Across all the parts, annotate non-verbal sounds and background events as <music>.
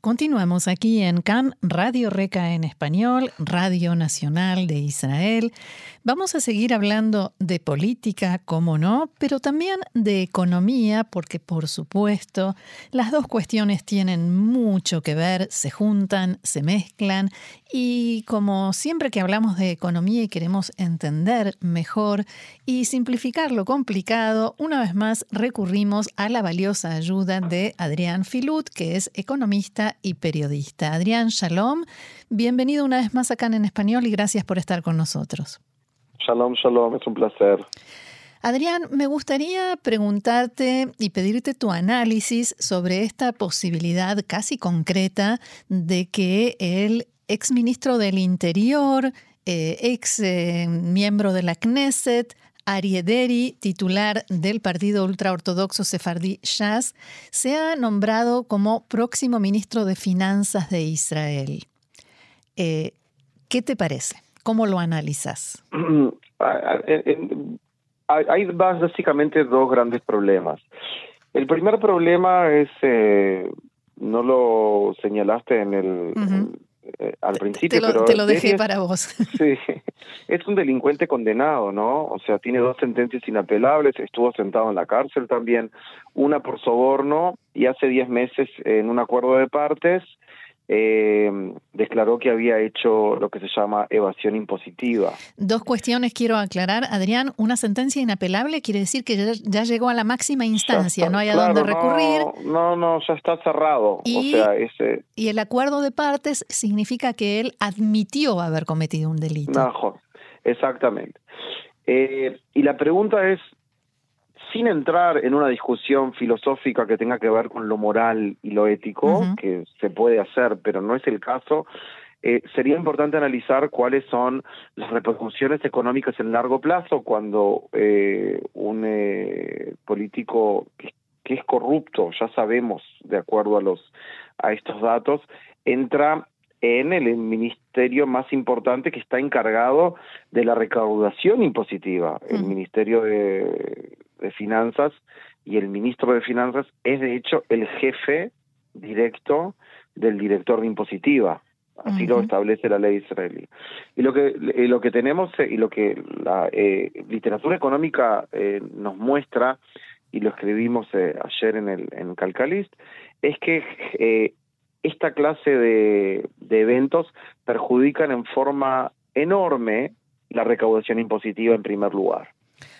Continuamos aquí en CAN, Radio Reca en español, Radio Nacional de Israel. Vamos a seguir hablando de política, como no, pero también de economía, porque por supuesto las dos cuestiones tienen mucho que ver, se juntan, se mezclan y como siempre que hablamos de economía y queremos entender mejor y simplificar lo complicado, una vez más recurrimos a la valiosa ayuda de Adrián Filut, que es economista y periodista. Adrián, shalom, bienvenido una vez más acá en español y gracias por estar con nosotros. Shalom, shalom, es un placer. Adrián, me gustaría preguntarte y pedirte tu análisis sobre esta posibilidad casi concreta de que el exministro del Interior, eh, ex eh, miembro de la Knesset, Ariederi, titular del partido ultraortodoxo sefardí Shas, sea nombrado como próximo ministro de Finanzas de Israel. Eh, ¿Qué te parece? ¿Cómo lo analizas? Hay básicamente dos grandes problemas. El primer problema es, eh, no lo señalaste en el, eh, al principio, te lo, pero te lo dejé para vos. Sí, <laughs> es un delincuente condenado, ¿no? O sea, tiene dos sentencias inapelables, estuvo sentado en la cárcel también, una por soborno y hace diez meses en un acuerdo de partes eh, declaró que había hecho lo que se llama evasión impositiva. Dos cuestiones quiero aclarar, Adrián. Una sentencia inapelable quiere decir que ya, llegó a la máxima instancia, no hay a dónde recurrir. No, no, ya está cerrado. Y, o sea, ese... y el acuerdo de partes significa que él admitió haber cometido un delito. No, exactamente. Eh, y la pregunta es, sin entrar en una discusión filosófica que tenga que ver con lo moral y lo ético, que se puede hacer, pero no es el caso, eh, sería importante analizar cuáles son las repercusiones económicas en largo plazo cuando eh, un eh, político que, que, es corrupto, ya sabemos, de acuerdo a los a estos datos, entra en el ministerio más importante que está encargado de la recaudación impositiva, el Ministerio de de Finanzas y el ministro de Finanzas es de hecho el jefe directo del director de impositiva. Así lo establece la ley israelí. Y lo que lo que tenemos eh, y lo que la eh, literatura económica eh, nos muestra y lo escribimos ayer en el en Calcalist es que esta clase de, de eventos perjudican en forma enorme la recaudación impositiva en primer lugar.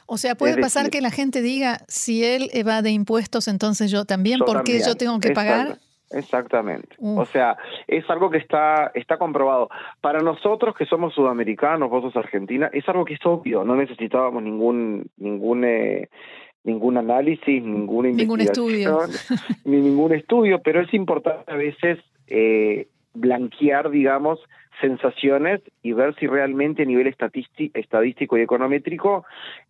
O sea, puede pasar que la gente diga, si él evade impuestos, entonces yo también, ¿por qué yo tengo que pagar? Exactamente. O sea, es algo que está está comprobado. Para nosotros que somos sudamericanos, vos sos argentina, es algo que es obvio. No necesitábamos ningún ningún eh, ningún análisis, ninguna ningún estudio, <laughs> ni ningún estudio. Pero es importante a veces eh, blanquear, digamos, sensaciones y ver si realmente a nivel estadístico y econométrico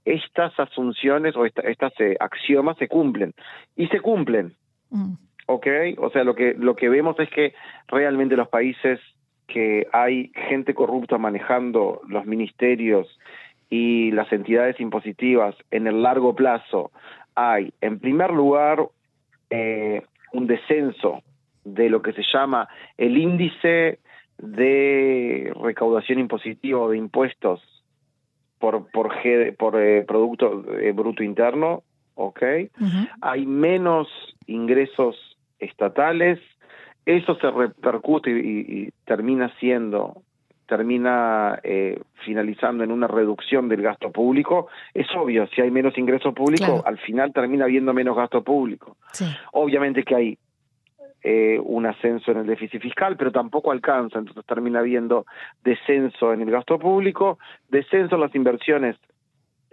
estas asunciones o estas eh, axiomas se cumplen. Y se cumplen. Mm. ¿Ok? O sea, lo que, lo que vemos es que realmente los países que hay gente corrupta manejando los ministerios y las entidades impositivas en el largo plazo, hay, en primer lugar, eh, un descenso de lo que se llama el índice de recaudación impositiva o de impuestos por por, por eh, producto eh, bruto interno, ¿ok? Hay menos ingresos estatales, eso se repercute y, termina siendo termina eh, finalizando en una reducción del gasto público, es obvio, si hay menos ingreso público, al final termina habiendo menos gasto público. Obviamente que hay eh, un ascenso en el déficit fiscal, pero tampoco alcanza, entonces termina habiendo descenso en el gasto público, descenso en las inversiones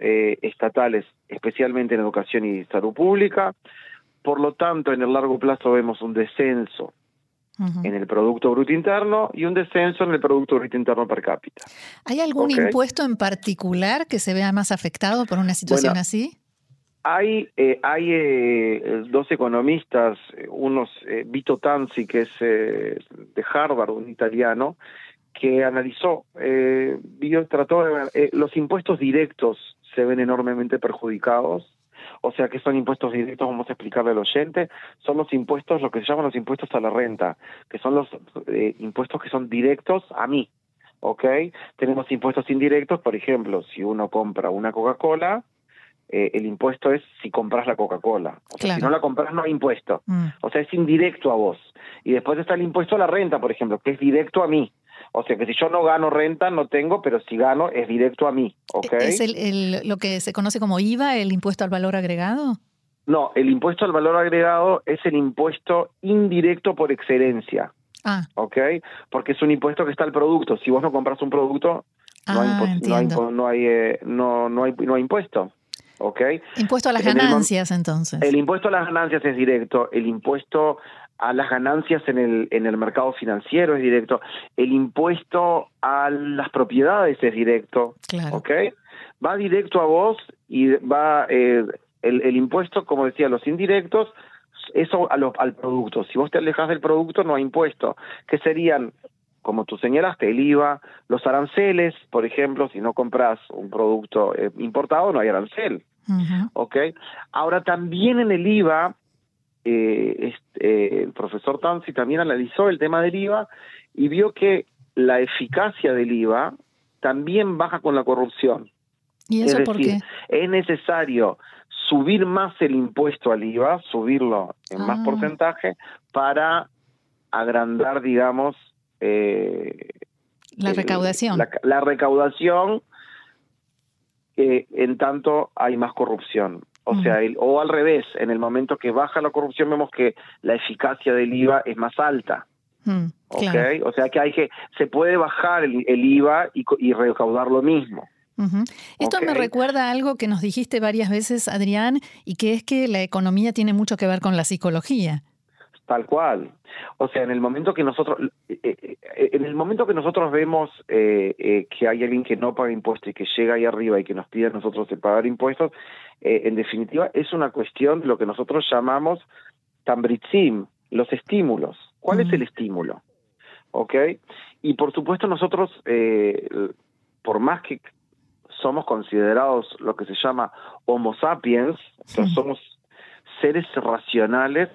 eh, estatales, especialmente en educación y salud pública. Por lo tanto, en el largo plazo vemos un descenso en el Producto Bruto Interno y un descenso en el Producto Bruto Interno per cápita. ¿Hay algún impuesto en particular que se vea más afectado por una situación así? Hay, eh, hay eh, dos economistas, uno es eh, Vito Tanzi, que es de Harvard, un italiano, que analizó, eh, vio, trató de ver, eh, los impuestos directos se ven enormemente perjudicados, o sea que son impuestos directos, vamos a explicarle al oyente, son los impuestos, lo que se llaman los impuestos a la renta, que son los eh, impuestos que son directos a mí, ¿ok? Tenemos impuestos indirectos, por ejemplo, si uno compra una Coca-Cola, eh, el impuesto es si compras la Coca-Cola. O sea, si no la compras no hay impuesto. Mm. O sea, es indirecto a vos. Y después está el impuesto a la renta, por ejemplo, que es directo a mí. O sea que si yo no gano renta, no tengo, pero si gano, es directo a mí. ¿ok? ¿Es el, el- lo que se conoce como IVA, el impuesto al valor agregado? No, el impuesto al valor agregado es el impuesto indirecto por excelencia. Ah, ¿ok? Porque es un impuesto que está al producto. Si vos no compras un producto, no hay, Ah, impu- no hay, entiendo. impu- no hay, eh, no, no hay, no hay impuesto, ¿ok? impuesto a las En el mom- ganancias, entonces. El impuesto a las ganancias es directo, el impuesto a las ganancias en el, en el mercado financiero es directo, el impuesto a las propiedades es directo, Claro. ¿ok? Va directo a vos y va eh, el, el impuesto, como decía, los indirectos, eso a lo- al producto. Si vos te alejas del producto, no hay impuesto, que serían, como tú señalaste, el IVA, los aranceles, por ejemplo, si no compras un producto eh, importado, no hay arancel. ¿ok? Ahora también en el IVA, eh, este, eh, el profesor Tanzi también analizó el tema del IVA y vio que la eficacia del IVA también baja con la corrupción. ¿Y eso es por decir, qué? es necesario subir más el impuesto al IVA, subirlo en más Ah. porcentaje para agrandar, digamos, eh, La el- recaudación. La, la recaudación, eh, en tanto hay más corrupción. O Mm. sea, el- o al revés, en el momento que baja la corrupción vemos que la eficacia del IVA es más alta. Mm, ¿ok? claro. O sea que hay que se puede bajar el, el IVA y, y recaudar lo mismo. Esto me recuerda a algo que nos dijiste varias veces, Adrián, y que es que la economía tiene mucho que ver con la psicología. Tal cual. O sea, en el momento que nosotros, eh, eh, en el momento que nosotros vemos eh, eh, que hay alguien que no paga impuestos y que llega ahí arriba y que nos pide a nosotros de pagar impuestos, eh, en definitiva es una cuestión de lo que nosotros llamamos tambritzim, los estímulos. ¿Cuál es el estímulo? ¿Ok? Y por supuesto nosotros, eh, por más que somos considerados lo que se llama homo sapiens, o sea, somos seres racionales,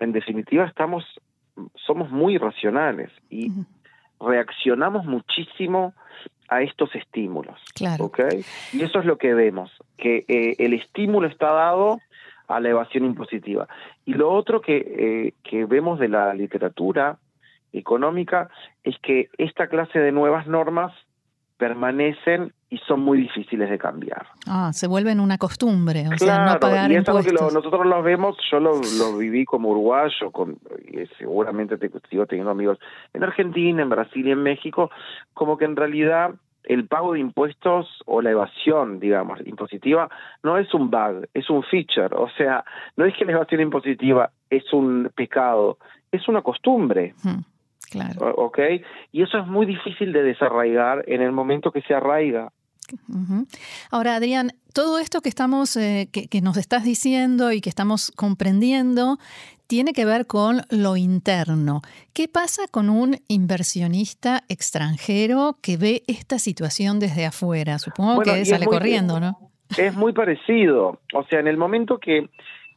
en definitiva estamos somos muy racionales y reaccionamos muchísimo a estos estímulos, Claro. ¿ok? Y eso es lo que vemos, que eh, el estímulo está dado a la evasión impositiva. Y lo otro que, eh, que vemos de la literatura económica es que esta clase de nuevas normas permanecen y son muy difíciles de cambiar. Ah, se vuelven una costumbre, o sea, no pagar y es que impuestos. lo- nosotros lo vemos, yo lo, lo viví como uruguayo, con, y seguramente te- sigo teniendo amigos en Argentina, en Brasil y en México, como que en realidad el pago de impuestos o la evasión, digamos, impositiva, no es un bug, es un feature, o sea, no es que la evasión impositiva es un pecado, es una costumbre. Mm, Claro. ¿Ok? Y eso es muy difícil de desarraigar en el momento que se arraiga. Ahora, Adrián, todo esto que estamos, eh, que, que nos estás diciendo y que estamos comprendiendo, tiene que ver con lo interno. ¿Qué pasa con un inversionista extranjero que ve esta situación desde afuera? Supongo Bueno, que sale muy- corriendo, ¿no? <laughs> Es muy parecido. O sea, en el momento que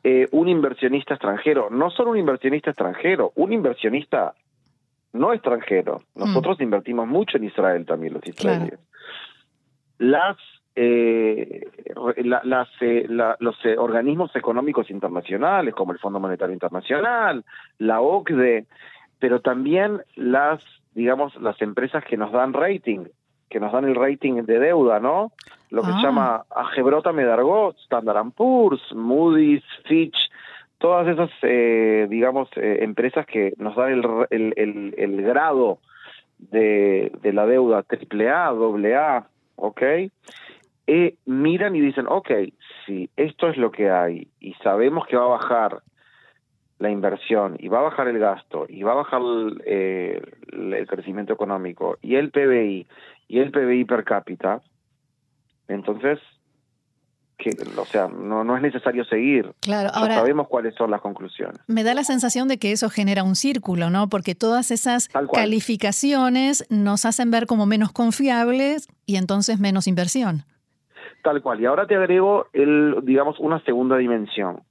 eh, un inversionista extranjero, no solo un inversionista extranjero, un inversionista no extranjero, nosotros invertimos mucho en Israel también, los israelíes. Las, eh, la- las, eh, la- los eh, organismos económicos internacionales, como el Fondo Monetario Internacional, la OCDE, pero también las, digamos, las empresas que nos dan rating, que nos dan el rating de deuda, ¿no? Lo que Ah. se llama Agebrota Medargot, Standard Poor's, Moody's, Fitch, todas esas, eh, digamos, eh, empresas que nos dan el, el, el, el grado de, de la deuda triple A, doble A, ¿ok? Eh, miran y dicen, ok, si esto es lo que hay y sabemos que va a bajar la inversión y va a bajar el gasto y va a bajar el, eh, el crecimiento económico y el PBI y el PBI per cápita, entonces, que, o sea, no, no es necesario seguir. Claro, ahora sabemos cuáles son las conclusiones. Me da la sensación de que eso genera un círculo, ¿no? Porque todas esas calificaciones nos hacen ver como menos confiables y entonces menos inversión. Tal cual. Y ahora te agrego, el, digamos, una segunda dimensión.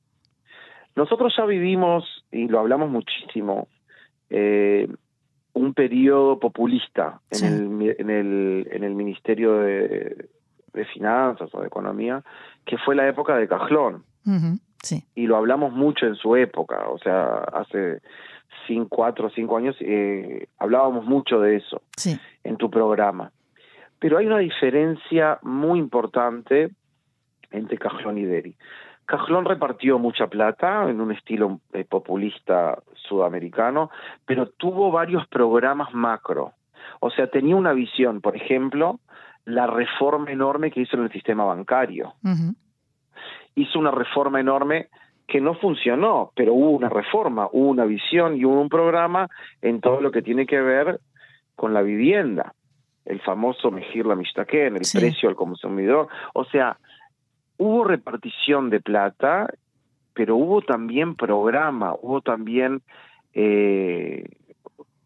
Nosotros ya vivimos, y lo hablamos muchísimo, eh, un periodo populista en, el, en, el, en el Ministerio de, Finanzas o de Economía, que fue la época de Cajlón. sí. Y lo hablamos mucho en su época, o sea, hace cinco, cuatro o cinco años eh, hablábamos mucho de eso en tu programa. Pero hay una diferencia muy importante entre Cajlón y Deri. Cajlón repartió mucha plata en un estilo eh, populista sudamericano, pero tuvo varios programas macro. O sea, tenía una visión, por ejemplo, la reforma enorme que hizo en el sistema bancario. Hizo una reforma enorme que no funcionó, pero hubo una reforma, hubo una visión y hubo un programa en todo lo que tiene que ver con la vivienda. El famoso Mejir la en el precio al consumidor. O sea, hubo repartición de plata, pero hubo también programa, hubo también eh,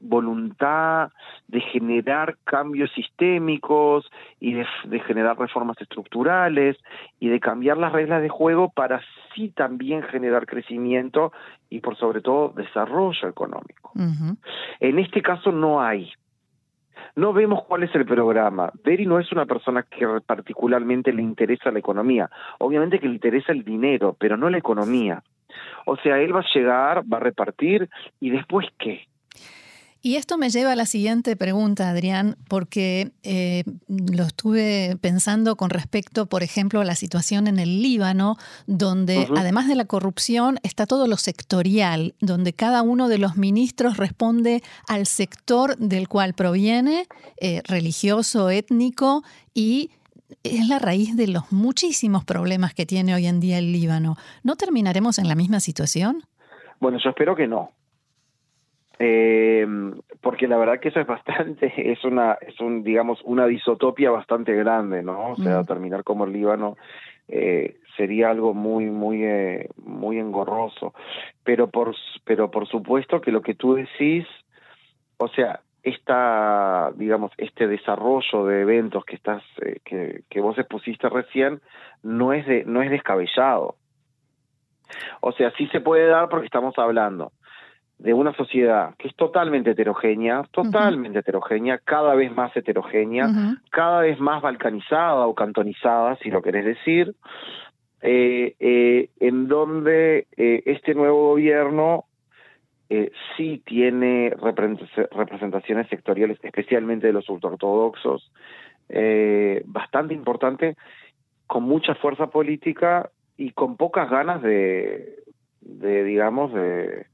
voluntad de generar cambios sistémicos y de, generar reformas estructurales y de cambiar las reglas de juego para sí también generar crecimiento y por sobre todo desarrollo económico. En este caso no hay. No vemos cuál es el programa. Beri no es una persona que particularmente le interesa la economía. Obviamente que le interesa el dinero, pero no la economía. O sea, él va a llegar, va a repartir y después qué. Y esto me lleva a la siguiente pregunta, Adrián, porque eh, lo estuve pensando con respecto, por ejemplo, a la situación en el Líbano, donde además de la corrupción está todo lo sectorial, donde cada uno de los ministros responde al sector del cual proviene, eh, religioso, étnico, y es la raíz de los muchísimos problemas que tiene hoy en día el Líbano. ¿No terminaremos en la misma situación? Bueno, yo espero que no eh, porque la verdad que eso es bastante, <laughs> es una, es un, digamos, una disotopia bastante grande, ¿no? O sea, mm. terminar como el Líbano eh, sería algo muy, muy, eh, muy engorroso. Pero por, pero por supuesto que lo que tú decís, o sea, esta, digamos, este desarrollo de eventos que estás, eh, que, que vos expusiste recién, no es de, no es descabellado. O sea, sí se puede dar porque estamos hablando de una sociedad que es totalmente heterogénea, totalmente heterogénea, cada vez más heterogénea, cada vez más balcanizada o cantonizada, si lo querés decir, eh, eh, en donde eh, este nuevo gobierno sí tiene representaciones sectoriales, especialmente de los ultraortodoxos, bastante importante, con mucha fuerza política y con pocas ganas de, de digamos, de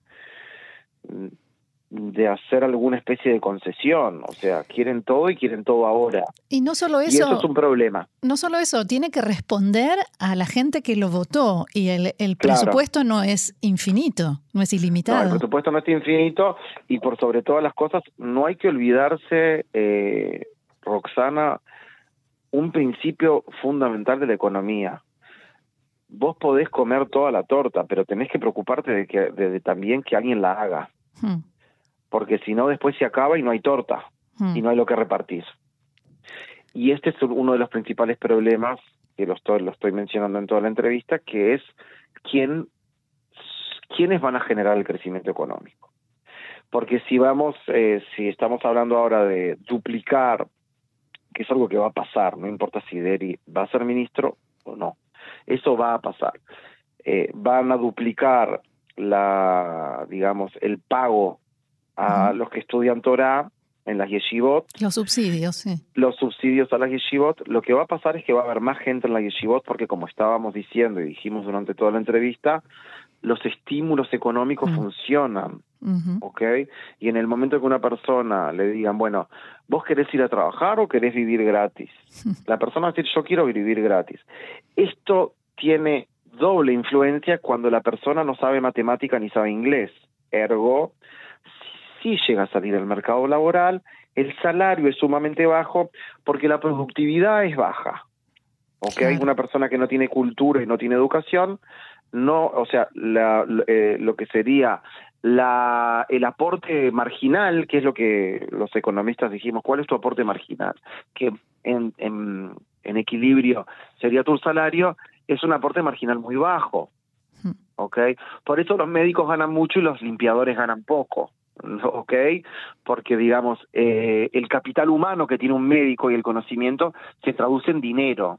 de hacer alguna especie de concesión, o sea, quieren todo y quieren todo ahora. Y no solo eso. Y eso es un problema. No solo eso, tiene que responder a la gente que lo votó y el, el presupuesto no es infinito, no es ilimitado. el presupuesto no es infinito y por sobre todas las cosas no hay que olvidarse, eh, Roxana, un principio fundamental de la economía vos podés comer toda la torta, pero tenés que preocuparte de que de, también que alguien la haga. Hmm. Porque si no, después se acaba y no hay torta hmm. y no hay lo que repartir. Y este es uno de los principales problemas que lo estoy, lo estoy mencionando en toda la entrevista, que es quién, quiénes van a generar el crecimiento económico. Porque si vamos, eh, si estamos hablando ahora de duplicar, que es algo que va a pasar, no importa si Deri va a ser ministro o no, eso va a pasar. Eh, van a duplicar la, digamos, el pago a los que estudian Torah en las yeshivot. Los subsidios, sí. Los subsidios a las yeshivot. Lo que va a pasar es que va a haber más gente en las yeshivot porque como estábamos diciendo y dijimos durante toda la entrevista, los estímulos económicos funcionan, ¿ok? Y en el momento que una persona le digan, bueno, ¿vos querés ir a trabajar o querés vivir gratis? <laughs> La persona va a decir, yo quiero vivir gratis. Esto tiene doble influencia cuando la persona no sabe matemática ni sabe inglés. Ergo, si llega a salir al mercado laboral, el salario es sumamente bajo porque la productividad es baja. ¿ok? Una persona que no tiene cultura y no tiene educación, no, o sea, eh, lo que sería la, el aporte marginal, que es lo que los economistas dijimos, ¿cuál es tu aporte marginal? Que en, en, en equilibrio sería tu salario, es un aporte marginal muy bajo. Hmm. ¿Ok? Por eso los médicos ganan mucho y los limpiadores ganan poco. ¿ok? Porque, digamos, eh, el capital humano que tiene un médico y el conocimiento se traduce en dinero,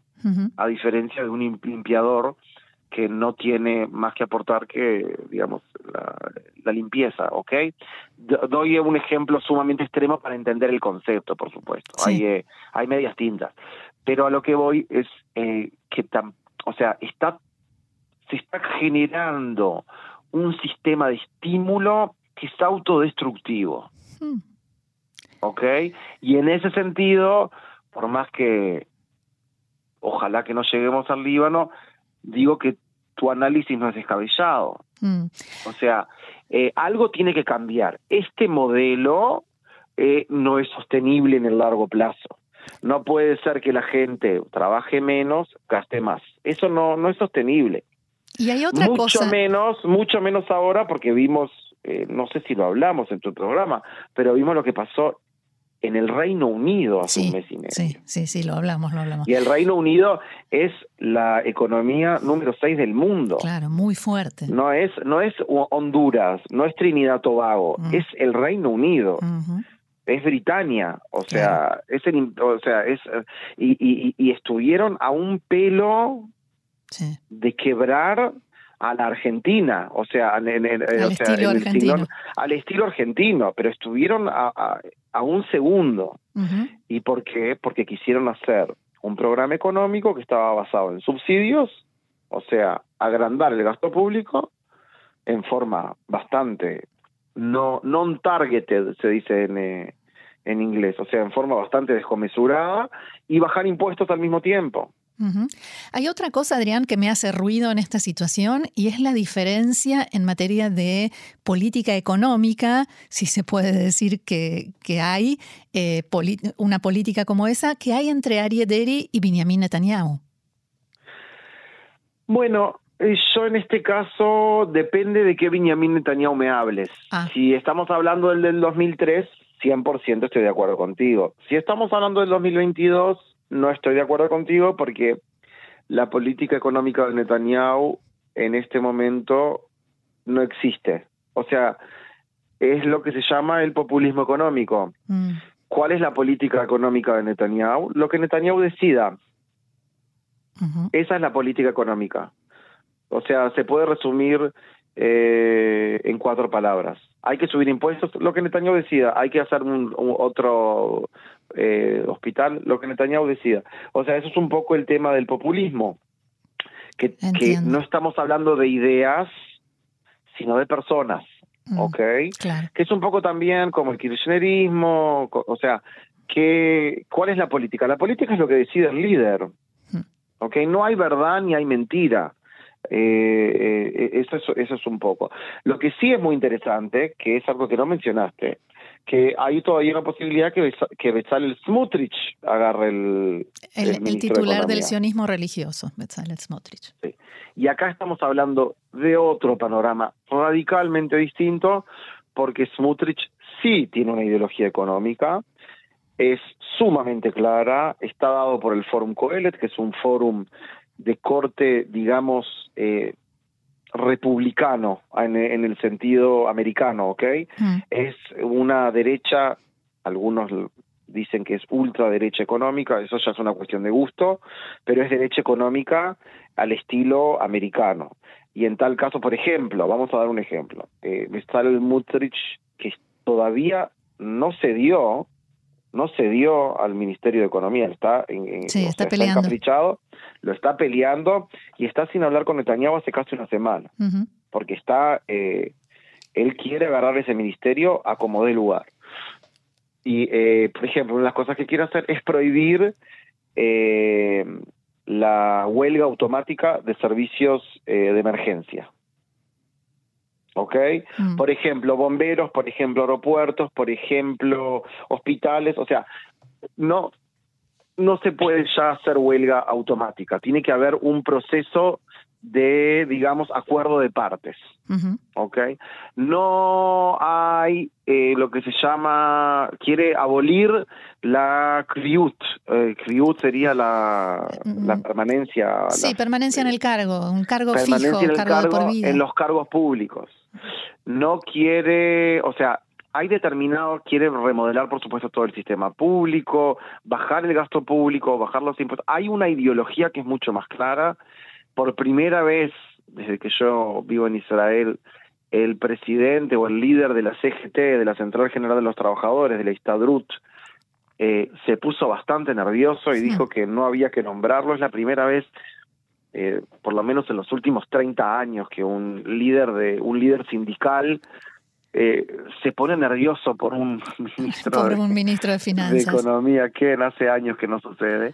a diferencia de un limpiador que no tiene más que aportar que, digamos, la, limpieza, ¿ok? Doy un ejemplo sumamente extremo para entender el concepto, por supuesto. Hay, eh, hay medias tintas. Pero a lo que voy es eh, que, o sea, está, se está generando un sistema de estímulo que es autodestructivo. Hmm. ¿Ok? Y en ese sentido, por más que ojalá que no lleguemos al Líbano, digo que tu análisis no es descabellado. Hmm. O sea, eh, algo tiene que cambiar. Este modelo eh, no es sostenible en el largo plazo. No puede ser que la gente trabaje menos, gaste más. Eso no, no es sostenible. Y hay otra mucho menos, mucho menos ahora porque vimos eh, no sé si lo hablamos en tu programa, pero vimos lo que pasó en el Reino Unido hace un mes y medio. Sí, sí, sí, lo hablamos, lo hablamos. Y el Reino Unido es la economía número 6 del mundo. Claro, muy fuerte. No es, no es Honduras, no es Trinidad Tobago, mm. es el Reino Unido. Es Britania, o sea, es el, o sea, es y, y, y estuvieron a un pelo de quebrar a la Argentina, o sea, en, en, al, estilo argentino. al estilo argentino, pero estuvieron a, a, un segundo. ¿Y por qué? Porque quisieron hacer un programa económico que estaba basado en subsidios, o sea, agrandar el gasto público en forma bastante no non targeted se dice en, eh, en inglés, o sea, en forma bastante descomesurada y bajar impuestos al mismo tiempo. Hay otra cosa, Adrián, que me hace ruido en esta situación y es la diferencia en materia de política económica, si se puede decir que, que hay eh, una política como esa, que hay entre Ari Deri y Benjamin Netanyahu. Bueno, yo en este caso depende de qué Benjamin Netanyahu me hables. Ah. Si estamos hablando del del 2003, 100% estoy de acuerdo contigo. Si estamos hablando del 2022 no estoy de acuerdo contigo porque la política económica de Netanyahu en este momento no existe. O sea, es lo que se llama el populismo económico. Mm. ¿Cuál es la política económica de Netanyahu? Lo que Netanyahu decida. Esa es la política económica. O sea, se puede resumir eh, en cuatro palabras. Hay que subir impuestos, lo que Netanyahu decida. Hay que hacer un, otro eh, hospital, lo que Netanyahu decida. O sea, eso es un poco el tema del populismo. Que, que no estamos hablando de ideas, sino de personas. Mm, ¿Ok? Que es un poco también como el kirchnerismo, o sea, que, ¿cuál es la política? La política es lo que decide el líder. Mm. ¿Ok? No hay verdad ni hay mentira. Eh, eh, eso, es, eso es un poco. Lo que sí es muy interesante, que es algo que no mencionaste, que hay todavía una posibilidad que, que Bezalel Smutrich agarre el... El, titular del sionismo religioso, Bezalel Smutrich. Sí. Y acá estamos hablando de otro panorama radicalmente distinto, porque Smutrich sí tiene una ideología económica, es sumamente clara, está dado por el Forum Coelet, que es un fórum de corte, digamos, eh, republicano en, el sentido americano, ¿ok? Mm. Es una derecha, algunos dicen que es ultraderecha económica, eso ya es una cuestión de gusto, pero es derecha económica al estilo americano. Y en tal caso, por ejemplo, vamos a dar un ejemplo, eh, el Mutrich, que todavía no se dio, no se dio al Ministerio de Economía, está, en, sí, está, peleando. encaprichado, lo está peleando y está sin hablar con Netanyahu hace casi una semana, porque está, eh, él quiere agarrar ese ministerio a como dé lugar. Y, eh, por ejemplo, una de las cosas que quiere hacer es prohibir eh, la huelga automática de servicios de emergencia. ¿Ok? Mm. Por ejemplo, bomberos, por ejemplo, aeropuertos, por ejemplo, hospitales, o sea, no, no se puede ya hacer huelga automática. Tiene que haber un proceso de, digamos, acuerdo de partes. ¿Ok? No hay eh, lo que se llama, quiere abolir la CRIUT. Eh, CRIUT sería la, la permanencia. Sí, permanencia en el cargo, un cargo fijo, en cargo, por vida. En los cargos públicos. No quiere, o sea, hay determinado, quiere remodelar, por supuesto, todo el sistema público, bajar el gasto público, bajar los impuestos. Hay una ideología que es mucho más clara por primera vez desde que yo vivo en Israel, el presidente o el líder de la CGT, de la Central General de los Trabajadores, de la Istadrut, eh, se puso bastante nervioso y dijo que no había que nombrarlo. Es la primera vez, eh, por lo menos en los últimos 30 años, que un líder de un líder sindical eh, se pone nervioso por un <laughs> ministro, por un ministro de finanzas, de economía, que en hace años que no sucede.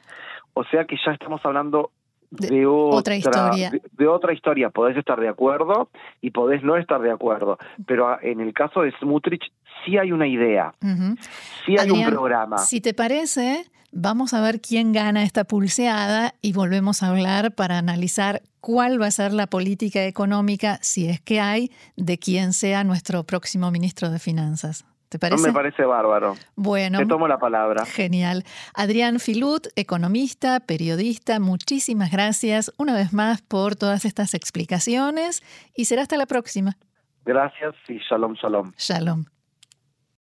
O sea que ya estamos hablando de, otra, historia. De, otra historia. Podés estar de acuerdo y podés no estar de acuerdo. Pero en el caso de Smutrich sí hay una idea, sí hay un programa. Si te parece, vamos a ver quién gana esta pulseada y volvemos a hablar para analizar cuál va a ser la política económica, si es que hay, de quién sea nuestro próximo ministro de Finanzas. ¿Te parece? me parece bárbaro. Bueno. Te tomo la palabra. Genial. Adrián Filut, economista, periodista, muchísimas gracias una vez más por todas estas explicaciones y será hasta la próxima. Gracias y shalom, shalom. Shalom.